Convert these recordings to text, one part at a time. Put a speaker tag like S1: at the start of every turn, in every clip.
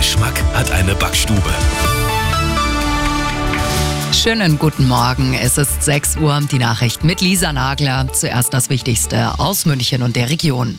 S1: Geschmack hat eine Backstube.
S2: Schönen guten Morgen. Es ist 6 Uhr. Die Nachricht mit Lisa Nagler. Zuerst das Wichtigste aus München und der Region.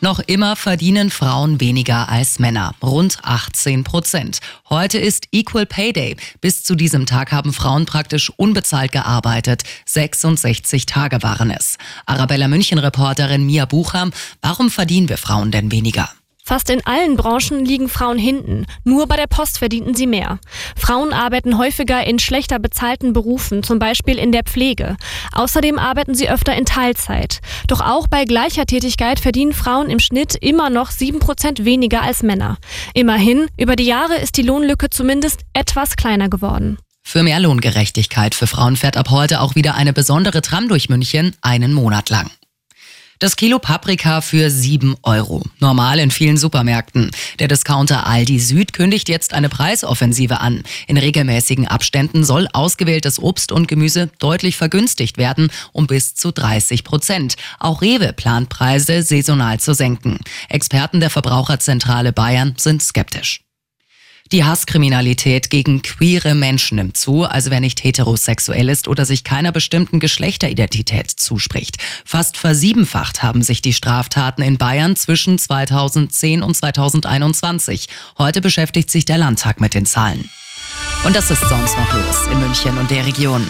S2: Noch immer verdienen Frauen weniger als Männer, rund 18 Prozent. Heute ist Equal Pay Day. Bis zu diesem Tag haben Frauen praktisch unbezahlt gearbeitet. 66 Tage waren es. Arabella München-Reporterin Mia Bucham, warum verdienen wir Frauen denn weniger?
S3: Fast in allen Branchen liegen Frauen hinten. Nur bei der Post verdienten sie mehr. Frauen arbeiten häufiger in schlechter bezahlten Berufen, zum Beispiel in der Pflege. Außerdem arbeiten sie öfter in Teilzeit. Doch auch bei gleicher Tätigkeit verdienen Frauen im Schnitt immer noch sieben Prozent weniger als Männer. Immerhin, über die Jahre ist die Lohnlücke zumindest etwas kleiner geworden.
S2: Für mehr Lohngerechtigkeit für Frauen fährt ab heute auch wieder eine besondere Tram durch München, einen Monat lang. Das Kilo Paprika für 7 Euro. Normal in vielen Supermärkten. Der Discounter Aldi Süd kündigt jetzt eine Preisoffensive an. In regelmäßigen Abständen soll ausgewähltes Obst und Gemüse deutlich vergünstigt werden, um bis zu 30 Prozent. Auch Rewe plant Preise saisonal zu senken. Experten der Verbraucherzentrale Bayern sind skeptisch. Die Hasskriminalität gegen queere Menschen nimmt zu, also wer nicht heterosexuell ist oder sich keiner bestimmten Geschlechteridentität zuspricht. Fast versiebenfacht haben sich die Straftaten in Bayern zwischen 2010 und 2021. Heute beschäftigt sich der Landtag mit den Zahlen. Und das ist sonst noch los in München und der Region.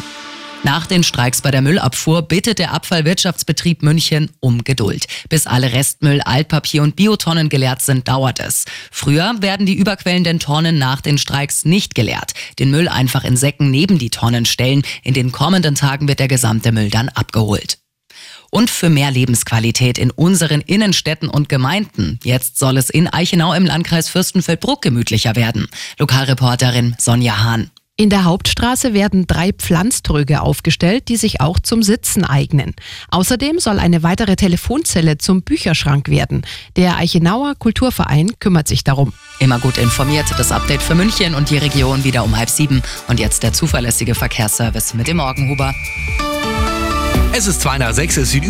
S2: Nach den Streiks bei der Müllabfuhr bittet der Abfallwirtschaftsbetrieb München um Geduld. Bis alle Restmüll, Altpapier und Biotonnen geleert sind, dauert es. Früher werden die überquellenden Tonnen nach den Streiks nicht geleert. Den Müll einfach in Säcken neben die Tonnen stellen. In den kommenden Tagen wird der gesamte Müll dann abgeholt und für mehr Lebensqualität in unseren Innenstädten und Gemeinden. Jetzt soll es in Eichenau im Landkreis Fürstenfeldbruck gemütlicher werden. Lokalreporterin Sonja Hahn.
S4: In der Hauptstraße werden drei Pflanztröge aufgestellt, die sich auch zum Sitzen eignen. Außerdem soll eine weitere Telefonzelle zum Bücherschrank werden. Der Eichenauer Kulturverein kümmert sich darum.
S2: Immer gut informiert, das Update für München und die Region wieder um halb sieben. Und jetzt der zuverlässige Verkehrsservice mit dem Morgenhuber.
S1: Es ist 2 nach 6, es sieht